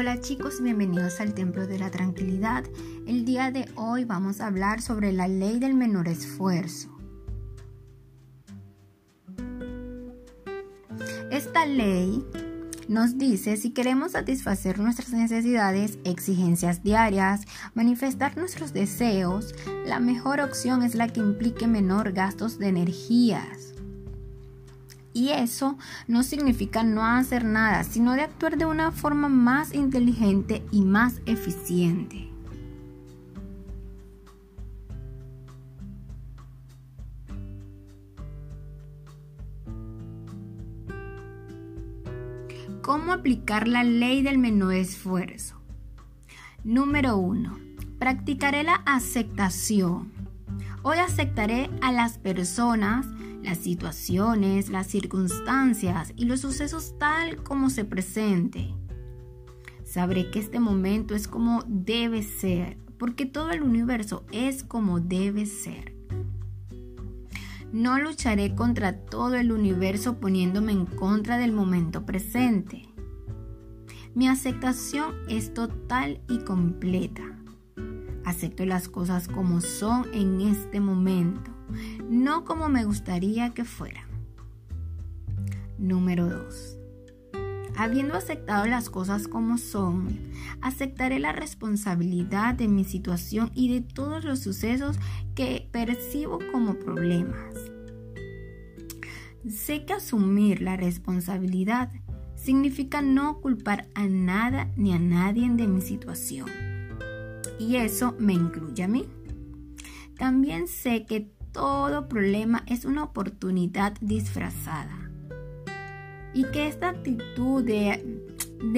Hola chicos, bienvenidos al Templo de la Tranquilidad. El día de hoy vamos a hablar sobre la ley del menor esfuerzo. Esta ley nos dice si queremos satisfacer nuestras necesidades, exigencias diarias, manifestar nuestros deseos, la mejor opción es la que implique menor gastos de energías. Y eso no significa no hacer nada, sino de actuar de una forma más inteligente y más eficiente. ¿Cómo aplicar la ley del menor esfuerzo? Número 1. Practicaré la aceptación. Hoy aceptaré a las personas las situaciones, las circunstancias y los sucesos tal como se presente. Sabré que este momento es como debe ser, porque todo el universo es como debe ser. No lucharé contra todo el universo poniéndome en contra del momento presente. Mi aceptación es total y completa. Acepto las cosas como son en este momento no como me gustaría que fuera. Número 2. Habiendo aceptado las cosas como son, aceptaré la responsabilidad de mi situación y de todos los sucesos que percibo como problemas. Sé que asumir la responsabilidad significa no culpar a nada ni a nadie de mi situación. Y eso me incluye a mí. También sé que todo problema es una oportunidad disfrazada. Y que esta actitud de,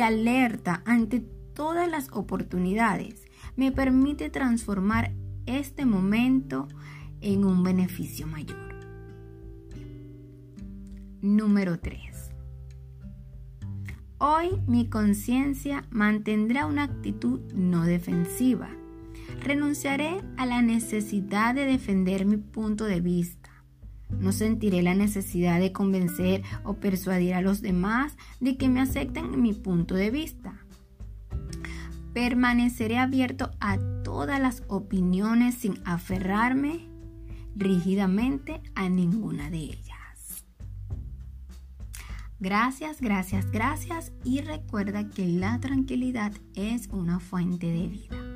alerta ante todas las oportunidades me permite transformar este momento en un beneficio mayor. Número 3. Hoy mi conciencia mantendrá una actitud no defensiva Renunciaré a la necesidad de defender mi punto de vista. No sentiré la necesidad de convencer o persuadir a los demás de que me acepten mi punto de vista. Permaneceré abierto a todas las opiniones sin aferrarme rígidamente a ninguna de ellas. Gracias, gracias, gracias y recuerda que la tranquilidad es una fuente de vida.